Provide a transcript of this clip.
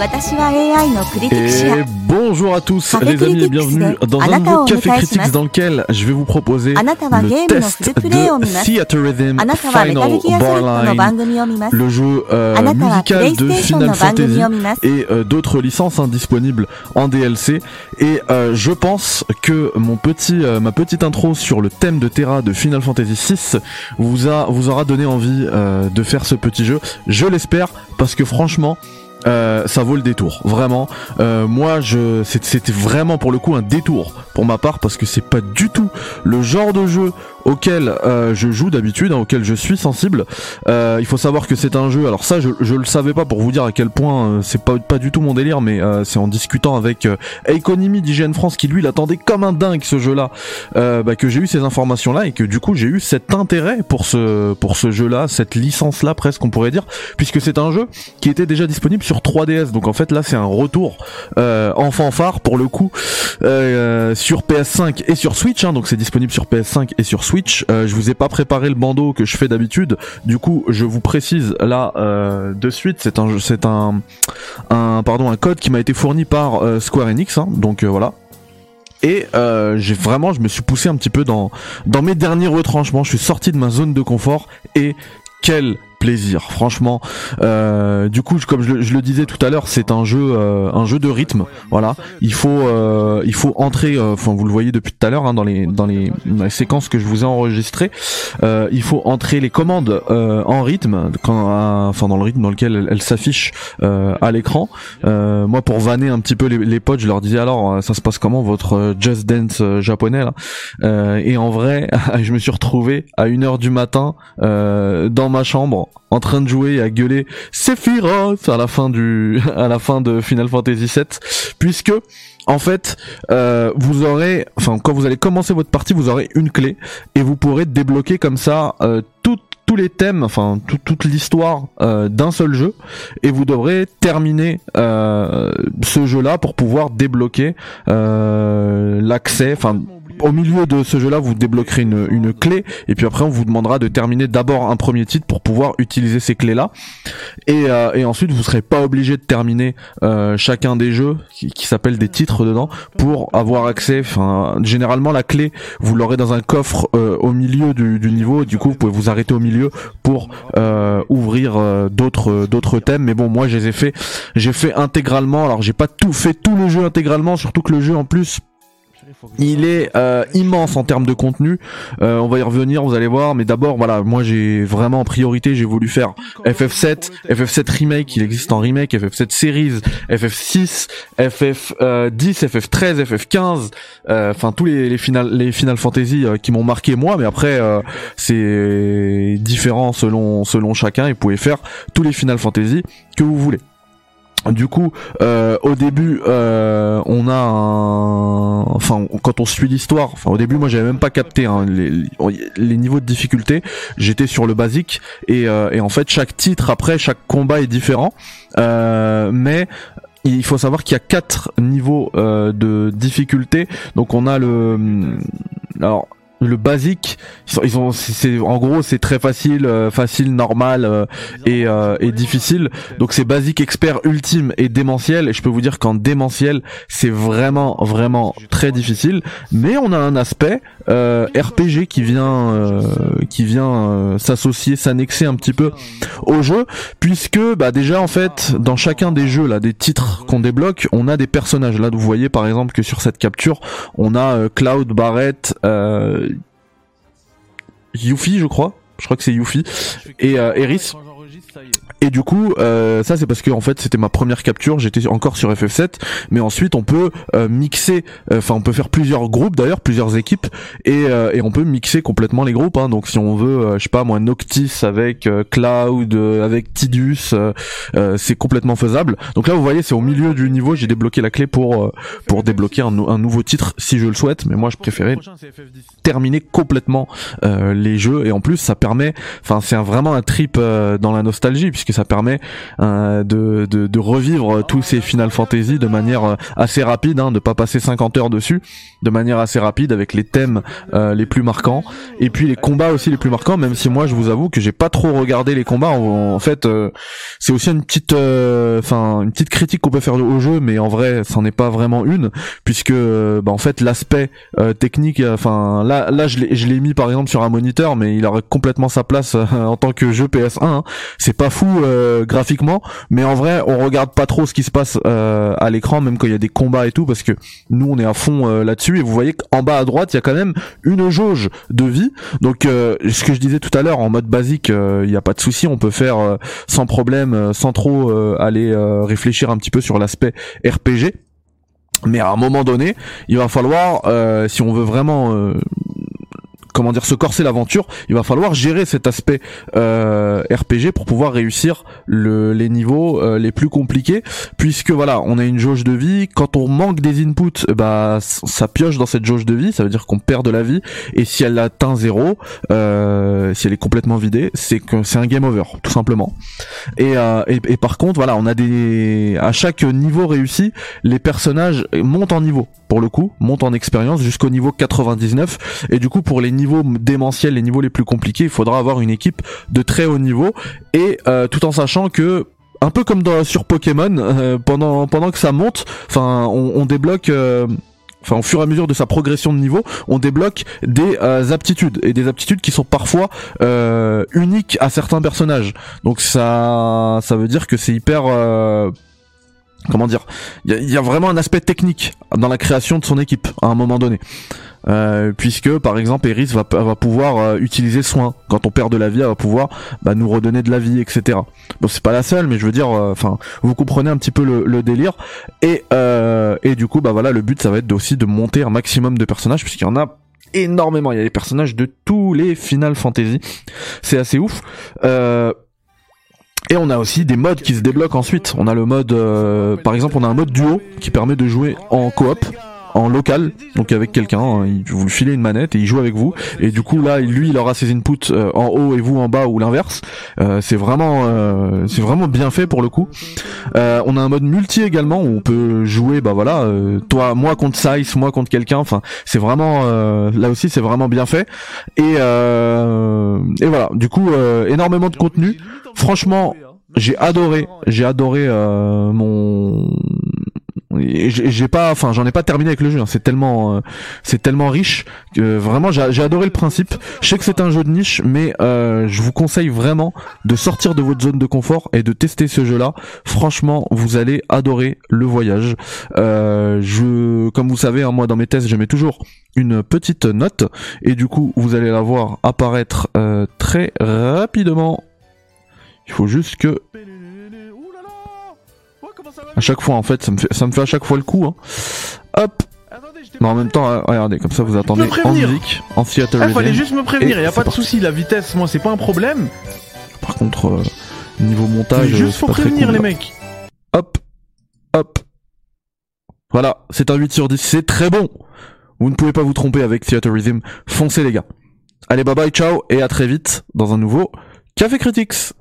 Et bonjour à tous les amis et bienvenue dans un nouveau Café Critics dans lequel je vais vous proposer le test de Theater Rhythm Final Barline, le jeu euh, musical de Final Fantasy et euh, d'autres licences indisponibles en DLC. Et euh, je pense que mon petit, ma petite intro sur le thème de Terra de Final Fantasy VI vous, a, vous aura donné envie de faire ce petit jeu. Je l'espère parce que franchement, euh, ça vaut le détour, vraiment. Euh, moi, je, c'était vraiment pour le coup un détour pour ma part parce que c'est pas du tout le genre de jeu auquel euh, je joue d'habitude, hein, auquel je suis sensible. Euh, il faut savoir que c'est un jeu. Alors ça, je, je le savais pas pour vous dire à quel point euh, c'est pas pas du tout mon délire, mais c'est en discutant avec Economy d'IGN France qui lui l'attendait comme un dingue ce jeu-là, bah, que j'ai eu ces informations-là et que du coup j'ai eu cet intérêt pour ce pour ce jeu-là, cette licence-là presque on pourrait dire, puisque c'est un jeu qui était déjà disponible 3DS. Donc en fait là c'est un retour en fanfare pour le coup sur PS5 et sur Switch. Hein, donc c'est disponible sur PS5 et sur Switch. Euh, je vous ai pas préparé le bandeau que je fais d'habitude. Du coup, je vous précise là euh, de suite, c'est un c'est un pardon un code qui m'a été fourni par euh, Square Enix. Hein. donc voilà. Et j'ai vraiment, je me suis poussé un petit peu dans dans mes derniers retranchements. Je suis sorti de ma zone de confort et quel plaisir. Franchement, euh, du coup, comme je, le disais tout à l'heure, c'est un jeu, euh, un jeu de rythme. Voilà, il faut, euh, il faut entrer. Enfin, vous le voyez depuis tout à l'heure hein, dans les dans les, séquences que je vous ai enregistrées. il faut entrer les commandes en rythme, quand, enfin dans le rythme dans lequel elles, s'affichent à l'écran. moi, pour vanner un petit peu les, potes, je leur disais alors, ça se passe comment votre Just Dance japonais là? Et en vrai, je me suis retrouvé à 1h du matin dans ma chambre en train de jouer et à gueuler Sephiroth à la fin du à la fin de Final Fantasy VII puisque en fait euh, vous aurez enfin quand vous allez commencer votre partie vous aurez une clé et vous pourrez débloquer comme ça euh, tous les thèmes, enfin toute l'histoire euh, d'un seul jeu, et vous devrez terminer ce jeu-là pour pouvoir débloquer l'accès, enfin au milieu de ce jeu-là, vous débloquerez une, une, clé, et puis après on vous demandera de terminer d'abord un premier titre pour pouvoir utiliser ces clés-là, et, euh, et, ensuite vous serez pas obligé de terminer euh, chacun des jeux qui, qui s'appellent des titres dedans pour avoir accès. Enfin, généralement la clé vous l'aurez dans un coffre euh, au milieu du, du, niveau, du coup vous pouvez vous arrêter au milieu pour ouvrir d'autres d'autres thèmes. Mais bon, moi je les ai fait, j'ai fait intégralement. Alors j'ai pas tout fait tout le jeu intégralement, surtout que le jeu en plus il est euh, immense en termes de contenu. Euh, on va y revenir, vous allez voir. Mais d'abord, voilà, moi j'ai vraiment en priorité, j'ai voulu faire FF7, FF7 remake, il existe en remake, FF7 series, FF6, FF10, FF13, FF15. Enfin tous les, les final les Final Fantasy euh, qui m'ont marqué moi. Mais après, c'est différent selon selon chacun. Et vous pouvez faire tous les Final Fantasy que vous voulez. Du coup, euh, au début, euh, on a un... Enfin, quand on suit l'histoire, enfin au début, moi j'avais même pas capté hein, les, les, niveaux de difficulté. J'étais sur le basique et, euh, et, en fait, chaque titre après, chaque combat est différent. mais il faut savoir qu'il y a quatre niveaux de difficulté. Donc on a le... Alors le basique ils ont c'est en gros c'est très facile euh, facile normal euh, et, euh, et difficile. Donc c'est basique expert ultime et démentiel. Et je peux vous dire qu'en démentiel c'est vraiment vraiment très difficile. Mais on a un aspect RPG qui vient qui vient s'associer s'annexer un petit peu au jeu. Puisque bah déjà en fait dans chacun des jeux là des titres qu'on débloque on a des personnages. Là vous voyez par exemple que sur cette capture on a Cloud Barrett Yuffie, je crois. Je crois que c'est Yuffie. Et euh, Eris. Et du coup, euh, ça c'est parce que en fait c'était ma première capture, j'étais encore sur FF7, mais ensuite on peut euh, mixer, euh, enfin on peut faire plusieurs groupes d'ailleurs, plusieurs équipes, et, et on peut mixer complètement les groupes. Hein. donc si on veut, je sais pas moi, Noctis avec Cloud, avec Tidus, c'est complètement faisable. Donc là vous voyez c'est au milieu du niveau, j'ai débloqué la clé pour pour débloquer un, un, nouveau titre si je le souhaite, mais moi je préférais terminer complètement les jeux et en plus ça permet, enfin c'est vraiment un trip dans la nostalgie puisque ça permet de, de, de, revivre tous ces Final Fantasy de manière assez rapide, hein, de pas passer 50 heures dessus, de manière assez rapide avec les thèmes les plus marquants et puis les combats aussi les plus marquants. Même si moi je vous avoue que j'ai pas trop regardé les combats. En, fait, c'est aussi une petite, enfin une petite critique qu'on peut faire au jeu, mais en vrai, c'en est pas vraiment une puisque bah, en fait l'aspect technique, enfin là là je l'ai mis par exemple sur un moniteur, mais il aurait complètement sa place euh, en tant que jeu PS1. Hein. Pas fou euh, graphiquement, mais en vrai, on regarde pas trop ce qui se passe euh, à l'écran, même quand il y a des combats et tout, parce que nous, on est à fond là-dessus. Et vous voyez qu'en bas à droite, il y a quand même une jauge de vie. Donc, ce que je disais tout à l'heure, en mode basique, il n'y a pas de souci, on peut faire sans problème, sans trop aller réfléchir un petit peu sur l'aspect RPG. Mais à un moment donné, il va falloir, si on veut vraiment comment dire se corser l'aventure, il va falloir gérer cet aspect euh, RPG pour pouvoir réussir le, les niveaux euh, les plus compliqués. Puisque voilà, on a une jauge de vie, quand on manque des inputs, bah ça pioche dans cette jauge de vie, ça veut dire qu'on perd de la vie. Et si elle atteint zéro, euh, si elle est complètement vidée, c'est que c'est un game over tout simplement. Et, euh, et, et par contre, voilà, on a des à chaque niveau réussi, les personnages montent en niveau pour le coup, montent en expérience jusqu'au niveau 99 et du coup pour les niveaux démentiels, les niveaux les plus compliqués, il faudra avoir une équipe de très haut niveau. Et euh, tout en sachant que un peu comme sur Pokémon, euh, pendant pendant que ça monte, enfin on, débloque euh, enfin au fur et à mesure de sa progression de niveau, on débloque des aptitudes. Et des aptitudes qui sont parfois uniques à certains personnages. Donc ça ça veut dire que c'est hyper comment dire il y, a vraiment un aspect technique dans la création de son équipe à un moment donné euh, puisque par exemple Eris va, va pouvoir euh, utiliser soin. Quand on perd de la vie elle va pouvoir bah, nous redonner de la vie etc bon c'est pas la seule mais je veux dire euh, enfin vous comprenez un petit peu le, délire. Et et du coup bah voilà le but ça va être aussi de monter un maximum de personnages puisqu'il y en a énormément. Il y a des personnages de tous les Final Fantasy. C'est assez ouf. Et on a aussi des modes qui se débloquent ensuite. On a le mode, par exemple, on a un mode duo qui permet de jouer en coop en local, donc avec quelqu'un, hein, vous lui filez une manette et il joue avec vous, et du coup là, lui, il aura ses inputs euh, en haut et vous en bas ou l'inverse. Euh, c'est vraiment, euh, c'est vraiment bien fait pour le coup. on a un mode multi également où on peut jouer, bah voilà, toi, moi contre Size, moi contre quelqu'un. Enfin, c'est vraiment, là aussi, c'est vraiment bien fait. Et et voilà, du coup, énormément de contenu. Franchement, j'ai adoré, j'ai adoré mon j'ai pas enfin j'en ai pas terminé avec le jeu hein. c'est tellement euh, c'est tellement riche que vraiment j'ai adoré le principe. Je sais que c'est un jeu de niche mais euh, je vous conseille vraiment de sortir de votre zone de confort et de tester ce jeu là franchement vous allez adorer le voyage. Euh, comme vous savez hein, moi dans mes tests je mets toujours une petite note. Et du coup vous allez la voir apparaître très rapidement. Il faut juste que à chaque fois, en fait, ça me fait, ça me fait à chaque fois le coup. Hein. Hop. Mais en même temps, euh, regardez, comme ça vous attendez en musique, en theater. Il ah, fallait juste me prévenir, il y a pas de souci, la vitesse, moi, c'est pas un problème. Par contre, euh, niveau montage, juste faut prévenir les mecs. Hop, hop. Voilà, c'est un 8 sur 10, c'est très bon. Vous ne pouvez pas vous tromper avec Theater Rhythm. Foncez les gars. Allez, bye bye, ciao et à très vite dans un nouveau Café Critics.